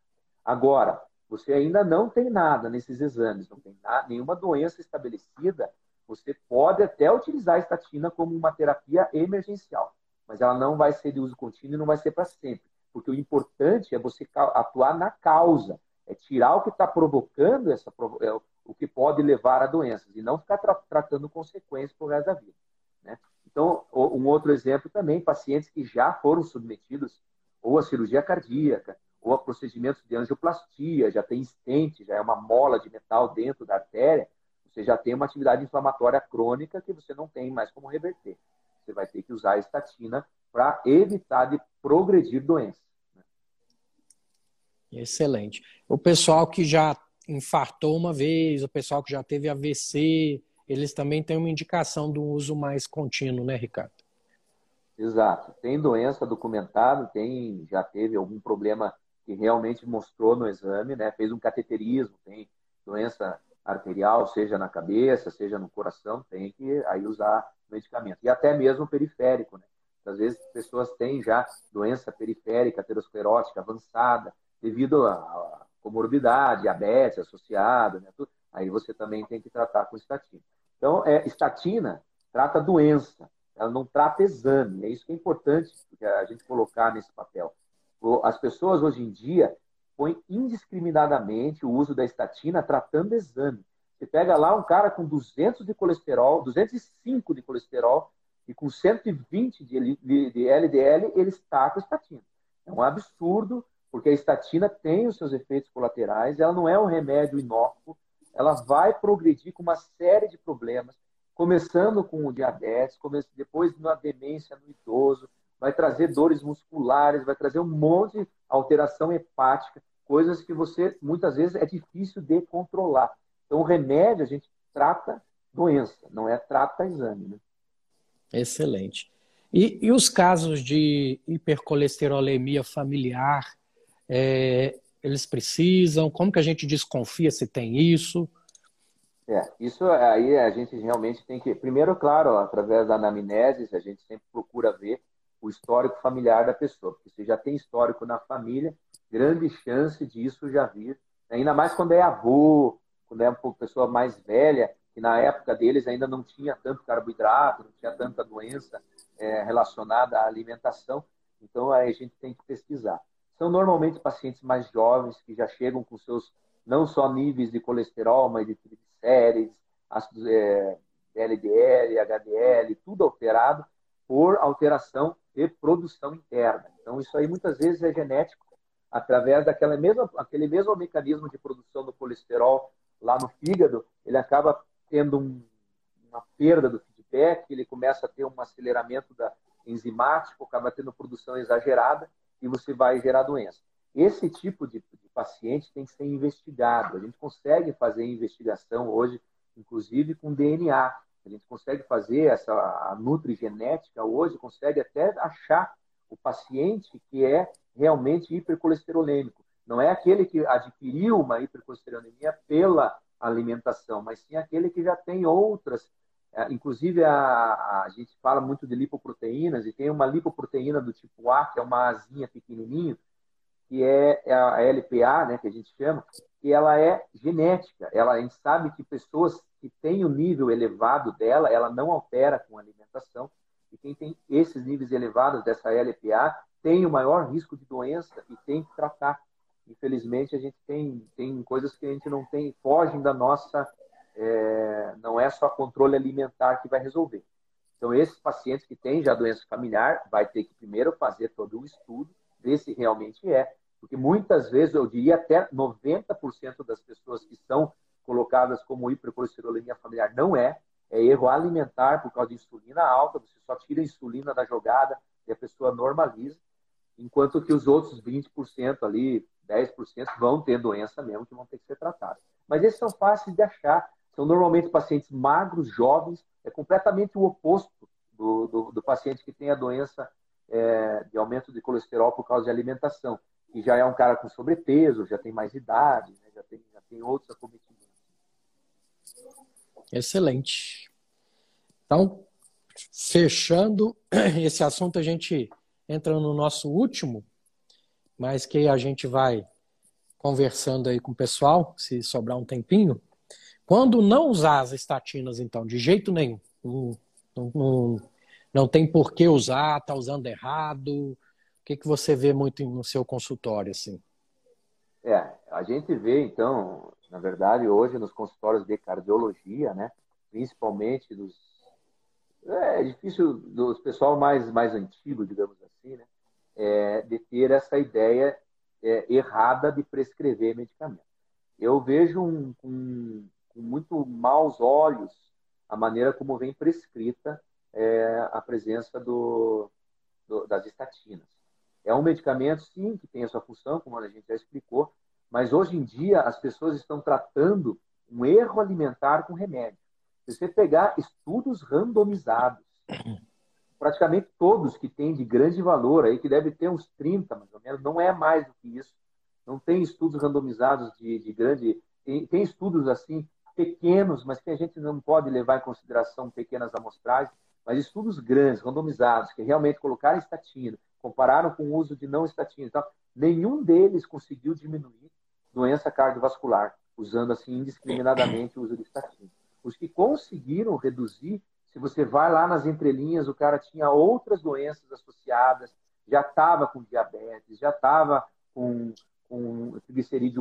Speaker 1: Agora, você ainda não tem nada nesses exames, não tem nada, nenhuma doença estabelecida, você pode até utilizar a estatina como uma terapia emergencial, mas ela não vai ser de uso contínuo e não vai ser para sempre, porque o importante é você atuar na causa, é tirar o que está provocando essa, é, o que pode levar a doenças e não ficar tra tratando consequências por resto da vida. Né? Então, um outro exemplo também, pacientes que já foram submetidos ou a cirurgia cardíaca, ou a procedimentos de angioplastia, já tem estente, já é uma mola de metal dentro da artéria, você já tem uma atividade inflamatória crônica que você não tem mais como reverter. Você vai ter que usar a estatina para evitar de progredir doença. Né?
Speaker 2: Excelente. O pessoal que já infartou uma vez, o pessoal que já teve AVC, eles também têm uma indicação do uso mais contínuo, né, Ricardo?
Speaker 1: Exato. Tem doença documentada, tem, já teve algum problema que realmente mostrou no exame, né? Fez um cateterismo, tem doença arterial, seja na cabeça, seja no coração, tem que aí usar medicamento. E até mesmo periférico, né? Às vezes pessoas têm já doença periférica, aterosclerótica avançada, devido a comorbidade, diabetes associada, né? Aí você também tem que tratar com estatina. Então, é, estatina trata doença, ela não trata exame. É isso que é importante a gente colocar nesse papel. As pessoas hoje em dia põem indiscriminadamente o uso da estatina tratando exame. Você pega lá um cara com 200 de colesterol, 205 de colesterol e com 120 de, de LDL, ele está com estatina. É um absurdo, porque a estatina tem os seus efeitos colaterais, ela não é um remédio inócuo, ela vai progredir com uma série de problemas, começando com o diabetes, depois na demência no idoso, vai trazer dores musculares, vai trazer um monte de alteração hepática, coisas que você muitas vezes é difícil de controlar. Então, o remédio a gente trata doença, não é trata exame. Né?
Speaker 2: Excelente. E, e, os casos de hipercolesterolemia familiar, é, eles precisam? Como que a gente desconfia se tem isso?
Speaker 1: É, isso aí a gente realmente tem que. Primeiro, claro, através da anamnese, a gente sempre procura ver o histórico familiar da pessoa. Porque se já tem histórico na família, grande chance disso já vir. Ainda mais quando é avô, quando é uma pessoa mais velha, que na época deles ainda não tinha tanto carboidrato, não tinha tanta doença é, relacionada à alimentação. Então aí a gente tem que pesquisar. São normalmente pacientes mais jovens que já chegam com seus não só níveis de colesterol, mas de triglicérides, ácidos, é, LDL, HDL, tudo alterado por alteração de produção interna. Então, isso aí muitas vezes é genético, através daquela mesma, aquele mesmo mecanismo de produção do colesterol lá no fígado, ele acaba tendo um, uma perda do feedback, ele começa a ter um aceleramento da enzimático, acaba tendo produção exagerada e você vai gerar doença. Esse tipo de, de paciente tem que ser investigado. A gente consegue fazer investigação hoje, inclusive com DNA. A gente consegue fazer essa a nutrigenética hoje, consegue até achar o paciente que é realmente hipercolesterolêmico. Não é aquele que adquiriu uma hipercolesterolemia pela alimentação, mas sim aquele que já tem outras. É, inclusive, a, a gente fala muito de lipoproteínas e tem uma lipoproteína do tipo A, que é uma asinha pequenininho, que é, é a LPA, né, que a gente chama, que ela é genética. Ela, a gente sabe que pessoas que têm o nível elevado dela, ela não altera com alimentação. E quem tem esses níveis elevados dessa LPA tem o maior risco de doença e tem que tratar. Infelizmente, a gente tem, tem coisas que a gente não tem, fogem da nossa. É, não é só controle alimentar que vai resolver. Então, esses pacientes que têm já doença familiar, vai ter que primeiro fazer todo o estudo, ver se realmente é. Porque muitas vezes, eu diria até 90% das pessoas que são colocadas como hipercolesterolemia familiar não é. É erro alimentar por causa de insulina alta, você só tira a insulina da jogada e a pessoa normaliza, enquanto que os outros 20% ali, 10% vão ter doença mesmo que vão ter que ser tratados. Mas esses são fáceis de achar. São normalmente pacientes magros, jovens. é completamente o oposto do, do, do paciente que tem a doença é, de aumento de colesterol por causa de alimentação, que já é um cara com sobrepeso, já tem mais idade, né? já, tem, já tem outros acometimentos.
Speaker 2: Excelente. Então, fechando esse assunto, a gente entra no nosso último, mas que a gente vai conversando aí com o pessoal, se sobrar um tempinho. Quando não usar as estatinas, então, de jeito nenhum, não, não, não tem por que usar, está usando errado. O que, que você vê muito no seu consultório, assim?
Speaker 1: É, a gente vê, então, na verdade, hoje nos consultórios de cardiologia, né, principalmente dos. É, é difícil dos pessoal mais, mais antigo, digamos assim, né, é, de ter essa ideia é, errada de prescrever medicamento. Eu vejo um, um, com muito maus olhos a maneira como vem prescrita é, a presença do, do, das estatinas. É um medicamento, sim, que tem a sua função, como a gente já explicou, mas hoje em dia as pessoas estão tratando um erro alimentar com remédio. Se você pegar estudos randomizados, praticamente todos que têm de grande valor, aí que deve ter uns 30 mais ou menos, não é mais do que isso. Não tem estudos randomizados de, de grande. Tem, tem estudos assim pequenos, mas que a gente não pode levar em consideração pequenas amostragens, mas estudos grandes, randomizados, que realmente colocaram estatina, compararam com o uso de não estatina e tal, nenhum deles conseguiu diminuir doença cardiovascular, usando assim indiscriminadamente o uso de estatina. Os que conseguiram reduzir, se você vai lá nas entrelinhas, o cara tinha outras doenças associadas, já estava com diabetes, já estava com, com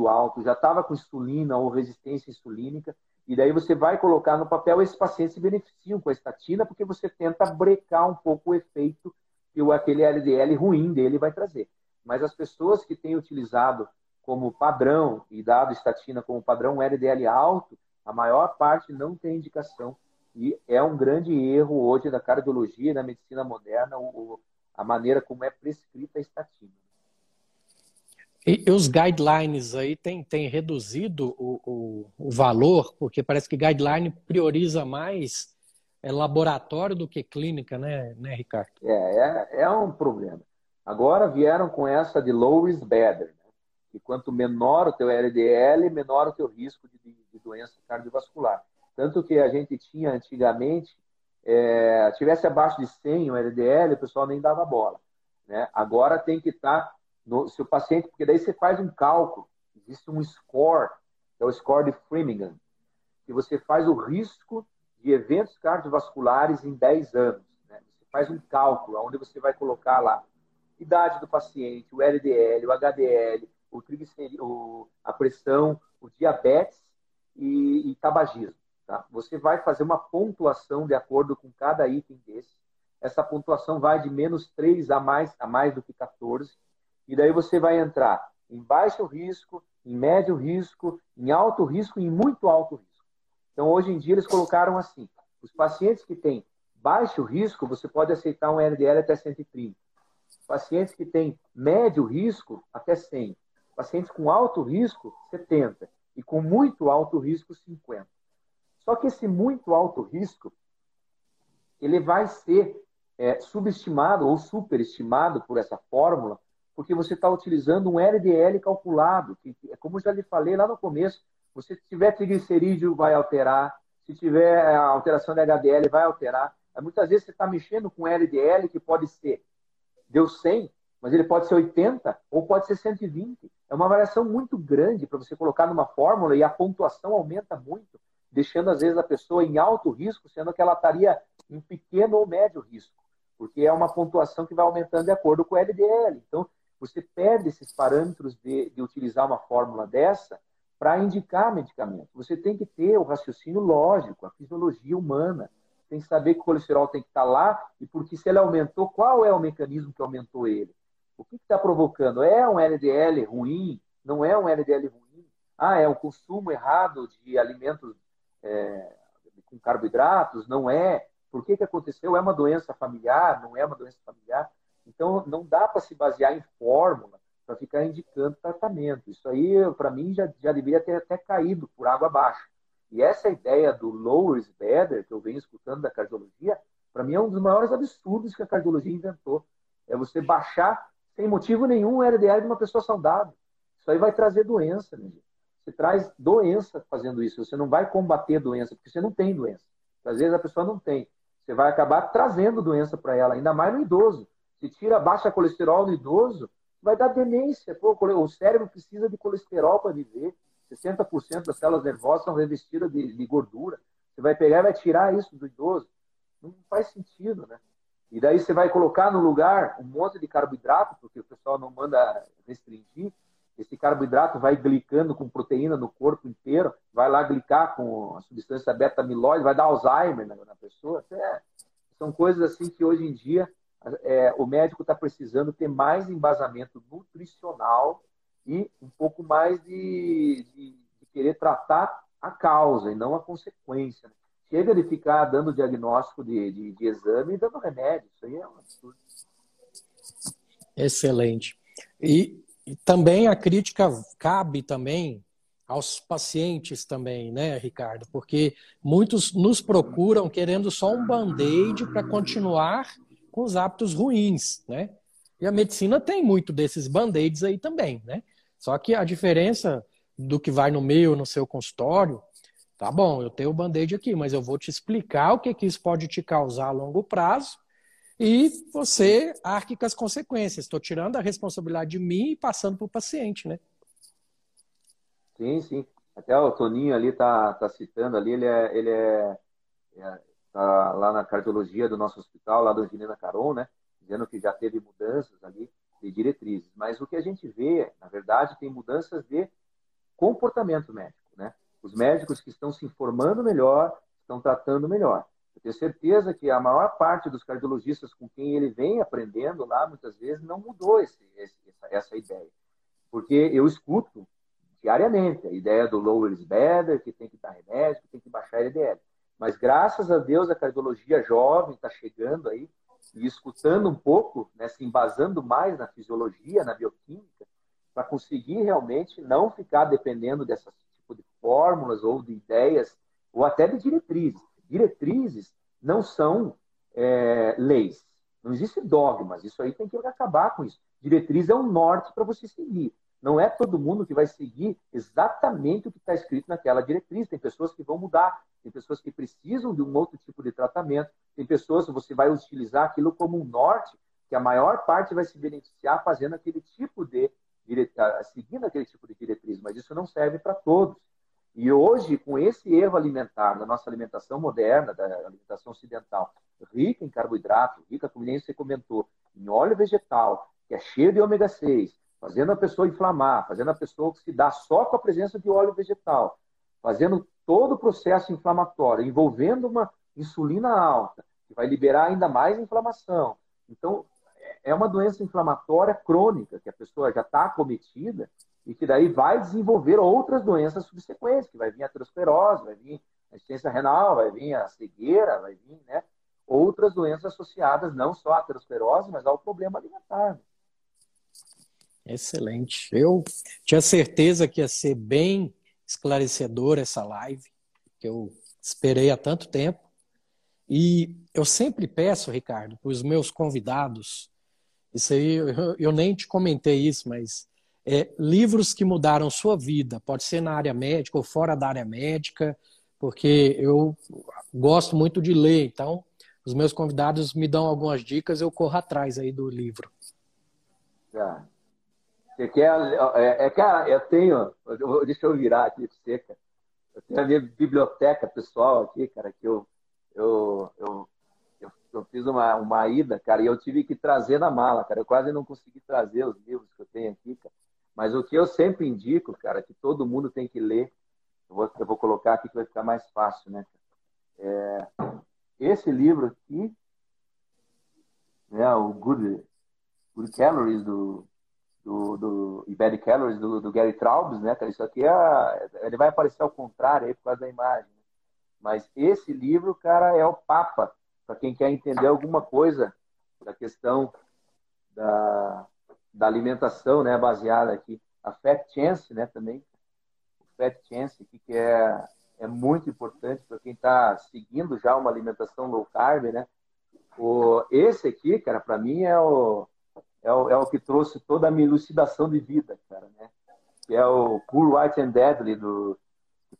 Speaker 1: alto, já estava com insulina ou resistência insulínica, e daí você vai colocar no papel, esses pacientes se beneficiam com a estatina, porque você tenta brecar um pouco o efeito que aquele LDL ruim dele vai trazer. Mas as pessoas que têm utilizado como padrão e dado estatina como padrão LDL alto, a maior parte não tem indicação. E é um grande erro hoje da cardiologia e da medicina moderna o, a maneira como é prescrita a estatina.
Speaker 2: E, e os guidelines aí têm tem reduzido o, o, o, valor, porque parece que guideline prioriza mais é laboratório do que clínica, né, né Ricardo?
Speaker 1: É, é, é um problema. Agora vieram com essa de low is better, que quanto menor o teu LDL, menor o teu risco de, de doença cardiovascular. Tanto que a gente tinha antigamente, é, tivesse abaixo de 100 o LDL, o pessoal nem dava bola. Né? Agora tem que estar tá no seu paciente, porque daí você faz um cálculo, existe um score, que é o score de Framingham, que você faz o risco de eventos cardiovasculares em 10 anos. Né? Você faz um cálculo, onde você vai colocar lá idade do paciente, o LDL, o HDL, o triglicerídeo, a pressão, o diabetes e, e tabagismo. Tá? Você vai fazer uma pontuação de acordo com cada item desse. Essa pontuação vai de menos 3 a mais, a mais do que 14 e daí você vai entrar em baixo risco, em médio risco, em alto risco e em muito alto risco. Então, hoje em dia, eles colocaram assim: os pacientes que têm baixo risco, você pode aceitar um LDL até 130. Pacientes que têm médio risco, até 100. Pacientes com alto risco, 70. E com muito alto risco, 50. Só que esse muito alto risco, ele vai ser é, subestimado ou superestimado por essa fórmula porque você está utilizando um LDL calculado, que, como já lhe falei lá no começo, você se tiver triglicerídeo vai alterar, se tiver alteração de HDL vai alterar. Muitas vezes você está mexendo com LDL que pode ser, deu 100, mas ele pode ser 80 ou pode ser 120. É uma variação muito grande para você colocar numa fórmula e a pontuação aumenta muito, deixando às vezes a pessoa em alto risco, sendo que ela estaria em pequeno ou médio risco, porque é uma pontuação que vai aumentando de acordo com o LDL. Então, você perde esses parâmetros de, de utilizar uma fórmula dessa para indicar medicamento. Você tem que ter o raciocínio lógico, a fisiologia humana. Tem que saber que o colesterol tem que estar tá lá e porque se ele aumentou, qual é o mecanismo que aumentou ele? O que está provocando? É um LDL ruim? Não é um LDL ruim? Ah, é um consumo errado de alimentos é, com carboidratos? Não é. Por que, que aconteceu? É uma doença familiar? Não é uma doença familiar? Então, não dá para se basear em fórmula para ficar indicando tratamento. Isso aí, para mim, já, já deveria ter até caído por água abaixo. E essa ideia do lower is better, que eu venho escutando da cardiologia, para mim é um dos maiores absurdos que a cardiologia inventou. É você baixar sem motivo nenhum o LDL de uma pessoa saudável. Isso aí vai trazer doença, né? Você traz doença fazendo isso. Você não vai combater doença, porque você não tem doença. Às vezes a pessoa não tem. Você vai acabar trazendo doença para ela, ainda mais no idoso. Se tira baixa colesterol no idoso, vai dar demência. Pô, o cérebro precisa de colesterol para viver. 60% das células nervosas são revestidas de, de, gordura. Você vai pegar e vai tirar isso do idoso. Não faz sentido, né? E daí você vai colocar no lugar um monte de carboidrato, porque o pessoal não manda restringir. Esse carboidrato vai glicando com proteína no corpo inteiro, vai lá glicar com a substância beta-amiloide, vai dar Alzheimer na, pessoa. É, são coisas assim que hoje em dia é, o médico está precisando ter mais embasamento nutricional e um pouco mais de, de, de querer tratar a causa e não a consequência. Chega de ficar dando diagnóstico de, de, de exame e dando remédio. Isso aí é um absurdo.
Speaker 2: Excelente. E, e também a crítica cabe também aos pacientes também, né, Ricardo? Porque muitos nos procuram querendo só um band-aid para continuar com os hábitos ruins, né? E a medicina tem muito desses band-aids aí também, né? Só que a diferença do que vai no meu, no seu consultório, tá bom, eu tenho o band-aid aqui, mas eu vou te explicar o que, que isso pode te causar a longo prazo e você arque com as consequências. Estou tirando a responsabilidade de mim e passando para o paciente, né?
Speaker 1: Sim, sim. Até o Toninho ali tá, tá citando ali, ele é, ele é, é tá lá na cardiologia do nosso hospital, lá do Angelina Caron, né? Dizendo que já teve mudanças ali de diretrizes. Mas o que a gente vê, na verdade, tem mudanças de comportamento médico? Os médicos que estão se informando melhor, estão tratando melhor. Eu tenho certeza que a maior parte dos cardiologistas com quem ele vem aprendendo lá, muitas vezes, não mudou esse, esse, essa, essa ideia. Porque eu escuto diariamente a ideia do lower is better, que tem que dar remédio, que tem que baixar LDL. Mas graças a Deus a cardiologia jovem está chegando aí e escutando um pouco, né, se embasando mais na fisiologia, na bioquímica, para conseguir realmente não ficar dependendo desse tipo de fórmulas ou de ideias ou até de diretrizes. Diretrizes não são é, leis, não existe dogmas. Isso aí tem que acabar com isso. Diretriz é um norte para você seguir. Não é todo mundo que vai seguir exatamente o que está escrito naquela diretriz. Tem pessoas que vão mudar, tem pessoas que precisam de um outro tipo de tratamento, tem pessoas que você vai utilizar aquilo como um norte, que a maior parte vai se beneficiar fazendo aquele tipo de ah, seguindo aquele tipo de diretriz, mas isso não serve para todos. E hoje, com esse erro alimentar da nossa alimentação moderna, da alimentação ocidental, rica em carboidrato, rica, como você comentou, em óleo vegetal, que é cheio de ômega 6, fazendo a pessoa inflamar, fazendo a pessoa oxidar só com a presença de óleo vegetal, fazendo todo o processo inflamatório, envolvendo uma insulina alta, que vai liberar ainda mais inflamação. Então, é uma doença inflamatória crônica, que a pessoa já está acometida e que daí vai desenvolver outras doenças subsequentes, que vai vir a aterosclerose, vai vir a insuficiência renal, vai vir a cegueira, vai vir né, outras doenças associadas não só à aterosclerose, mas ao problema alimentar.
Speaker 2: Excelente. Eu tinha certeza que ia ser bem esclarecedora essa live, que eu esperei há tanto tempo. E eu sempre peço, Ricardo, para os meus convidados, isso aí eu, eu, nem te comentei isso, mas é, livros que mudaram sua vida, pode ser na área médica ou fora da área médica, porque eu gosto muito de ler, então os meus convidados me dão algumas dicas, eu corro atrás aí do livro.
Speaker 1: Tá. Você quer. É, é, cara, eu tenho. Deixa eu virar aqui cara. Eu tenho a minha biblioteca pessoal aqui, cara, que eu, eu, eu, eu, eu fiz uma, uma ida, cara, e eu tive que trazer na mala, cara. Eu quase não consegui trazer os livros que eu tenho aqui, cara. Mas o que eu sempre indico, cara, que todo mundo tem que ler, eu vou, eu vou colocar aqui que vai ficar mais fácil, né? É, esse livro aqui, né, o Good, Good Calories do do, do e Bad Calories do, do Gary Traubs, né, cara? Isso aqui é, ele vai aparecer ao contrário aí por causa da imagem. Mas esse livro, cara, é o papa para quem quer entender alguma coisa da questão da, da alimentação, né, baseada aqui. A Fat Chance, né, também. O Fat Chance, que é é muito importante para quem está seguindo já uma alimentação low carb, né? O, esse aqui, cara, para mim é o, é o, é o que trouxe toda a minha elucidação de vida, cara, né? Que é o Poor White and Deadly do,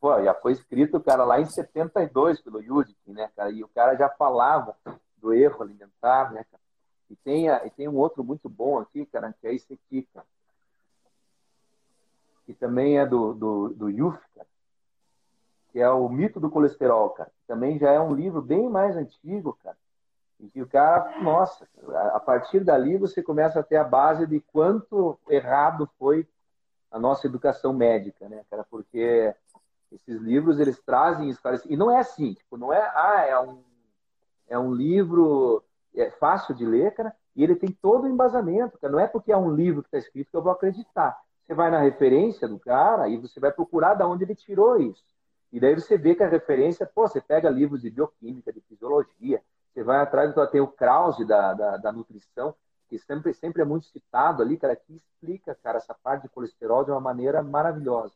Speaker 1: pô, já foi escrito, cara, lá em 72 pelo Yudik, né, cara? E o cara já falava do erro alimentar, né, cara? E tem, e tem um outro muito bom aqui, cara, que é esse aqui, cara. Que também é do, do, do Yuf, cara. Que é o Mito do Colesterol, cara. Também já é um livro bem mais antigo, cara. E que o cara, nossa, a partir dali você começa a ter a base de quanto errado foi a nossa educação médica, né, cara? Porque esses livros eles trazem histórias e não é assim, tipo, não é ah é um é um livro é fácil de ler, cara, e ele tem todo o embasamento, cara. Não é porque é um livro que está escrito que eu vou acreditar. Você vai na referência do cara e você vai procurar de onde ele tirou isso. E daí você vê que a referência, pô, você pega livros de bioquímica, de fisiologia, você vai atrás, então tem o Krause da, da, da nutrição, que sempre, sempre é muito citado ali, cara, que explica, cara, essa parte de colesterol de uma maneira maravilhosa.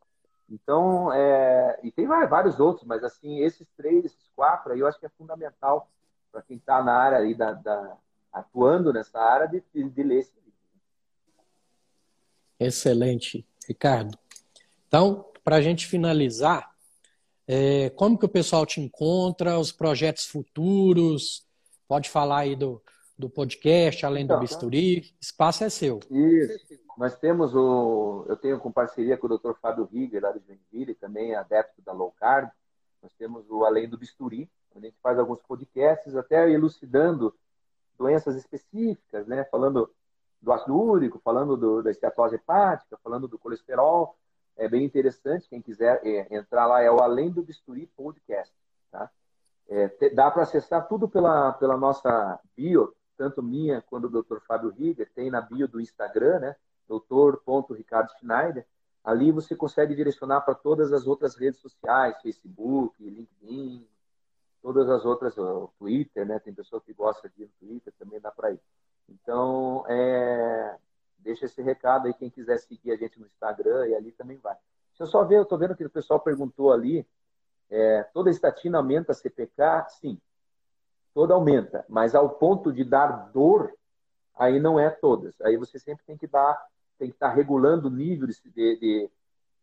Speaker 1: Então, é, e tem vários outros, mas assim, esses três, esses quatro aí, eu acho que é fundamental para quem está na área aí, da, da, atuando nessa área, de, de, ler esse livro.
Speaker 2: Excelente, Ricardo. Então, para a gente finalizar, é, como que o pessoal te encontra, os projetos futuros? Pode falar aí do, do podcast, além do então, bisturi. Espaço é seu.
Speaker 1: Isso. Nós temos o. Eu tenho com parceria com o Dr. Fábio Rieger, lá de Joinville, também adepto da low carb. Nós temos o Além do Bisturi, onde a gente faz alguns podcasts, até elucidando doenças específicas, né? Falando do ácido úrico, falando do, da esteatose hepática, falando do colesterol. É bem interessante. Quem quiser é, entrar lá é o Além do Bisturi Podcast. Tá? É, te, dá para acessar tudo pela, pela nossa bio, tanto minha quanto do Dr. Fábio Rieger. Tem na bio do Instagram, né? doutor.ricardo Schneider, ali você consegue direcionar para todas as outras redes sociais, Facebook, LinkedIn, todas as outras, o Twitter, né? Tem pessoa que gosta de ir no Twitter, também dá para ir. Então, é, deixa esse recado aí, quem quiser seguir a gente no Instagram e ali também vai. Deixa eu só ver, eu estou vendo que o pessoal perguntou ali, é, toda estatina aumenta a CPK? Sim, toda aumenta, mas ao ponto de dar dor, aí não é todas. Aí você sempre tem que dar tem que estar regulando o nível de, de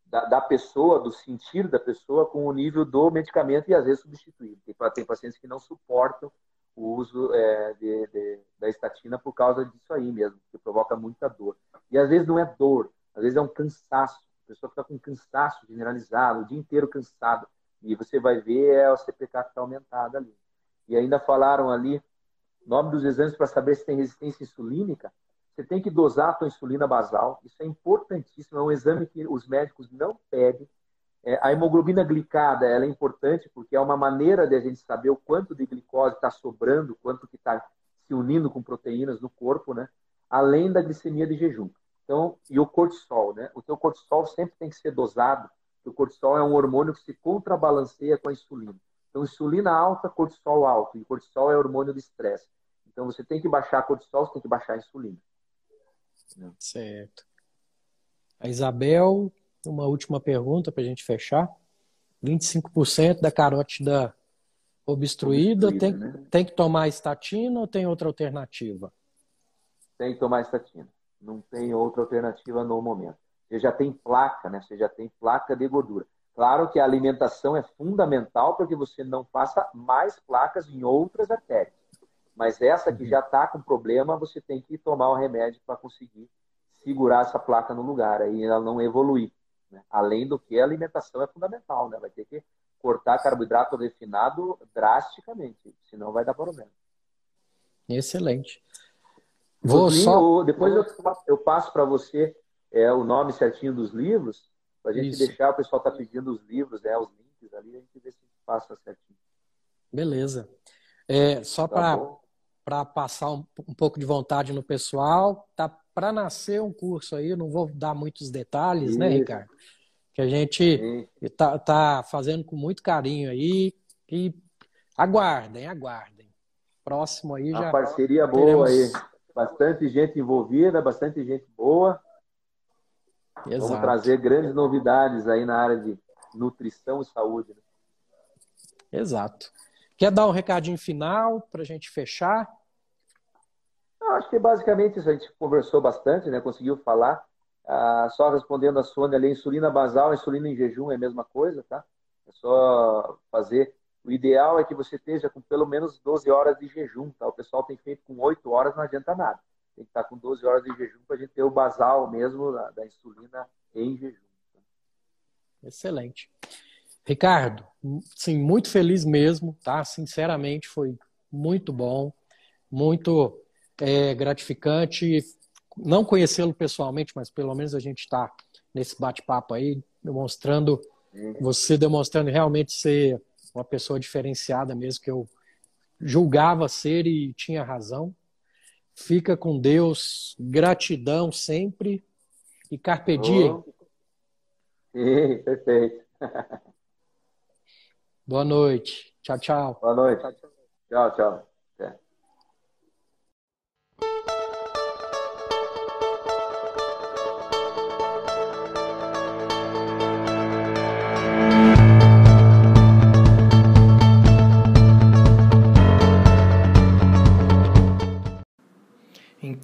Speaker 1: da, da, pessoa, do sentir da pessoa com o nível do medicamento e às vezes substituído. Tem, tem pacientes que não suportam o uso é, de, de, da estatina por causa disso aí mesmo, que provoca muita dor. E às vezes não é dor, às vezes é um cansaço. A pessoa fica com cansaço generalizado, o dia inteiro cansado. E você vai ver é o CPK que está aumentado ali. E ainda falaram ali, nome dos exames para saber se tem resistência insulínica. Você tem que dosar a tua insulina basal. Isso é importantíssimo. É um exame que os médicos não pedem. É, a hemoglobina glicada ela é importante porque é uma maneira de a gente saber o quanto de glicose está sobrando, quanto que está se unindo com proteínas no corpo, né? Além da glicemia de jejum. Então, e o cortisol, né? O teu cortisol sempre tem que ser dosado. O cortisol é um hormônio que se contrabalanceia com a insulina. Então, insulina alta, cortisol alto. E cortisol é hormônio do estresse. Então, você tem que baixar cortisol, você tem que baixar a insulina.
Speaker 2: Certo. A Isabel, uma última pergunta para a gente fechar. 25% da carótida obstruída, obstruída tem, né? tem que tomar estatina ou tem outra alternativa?
Speaker 1: Tem que tomar estatina. Não tem outra alternativa no momento. Você já tem placa, né? Você já tem placa de gordura. Claro que a alimentação é fundamental para que você não faça mais placas em outras artérias. Mas essa que uhum. já está com problema, você tem que tomar o remédio para conseguir segurar essa placa no lugar e ela não evoluir. Né? Além do que a alimentação é fundamental, né? Vai ter que cortar carboidrato refinado drasticamente, senão vai dar problema.
Speaker 2: Excelente.
Speaker 1: Vou só... Depois eu, eu passo para você é, o nome certinho dos livros, para a gente Isso. deixar, o pessoal está pedindo os livros, né, os links ali, a gente vê se passa certinho.
Speaker 2: Beleza. É, só tá para para passar um, um, pouco de vontade no pessoal. Tá para nascer um curso aí, não vou dar muitos detalhes, né, Isso. né, Ricardo? Que a gente tá, tá, fazendo com muito carinho aí e aguardem, aguardem. Próximo aí já.
Speaker 1: Uma parceria boa teremos... aí. Bastante gente envolvida, bastante gente boa. Exato. Vamos trazer grandes novidades aí na área de nutrição e saúde. Né?
Speaker 2: Exato. Quer dar um recadinho final para a gente fechar?
Speaker 1: Eu acho que basicamente isso a gente conversou bastante, né? Conseguiu falar. Ah, só respondendo a Sônia ali, insulina basal, insulina em jejum é a mesma coisa, tá? É só fazer. O ideal é que você esteja com pelo menos 12 horas de jejum, tá? O pessoal tem feito com 8 horas, não adianta nada. Tem que estar com 12 horas de jejum para a gente ter o basal mesmo da, da insulina em jejum. Tá?
Speaker 2: Excelente. Ricardo, sim, muito feliz mesmo, tá? Sinceramente, foi muito bom, muito é, gratificante não conhecê-lo pessoalmente, mas pelo menos a gente está nesse bate-papo aí, demonstrando, você demonstrando realmente ser uma pessoa diferenciada mesmo, que eu julgava ser e tinha razão. Fica com Deus, gratidão sempre e carpe diem. Oh.
Speaker 1: Sim, perfeito.
Speaker 2: Boa noite. Tchau, tchau.
Speaker 1: Boa noite. Tchau, tchau.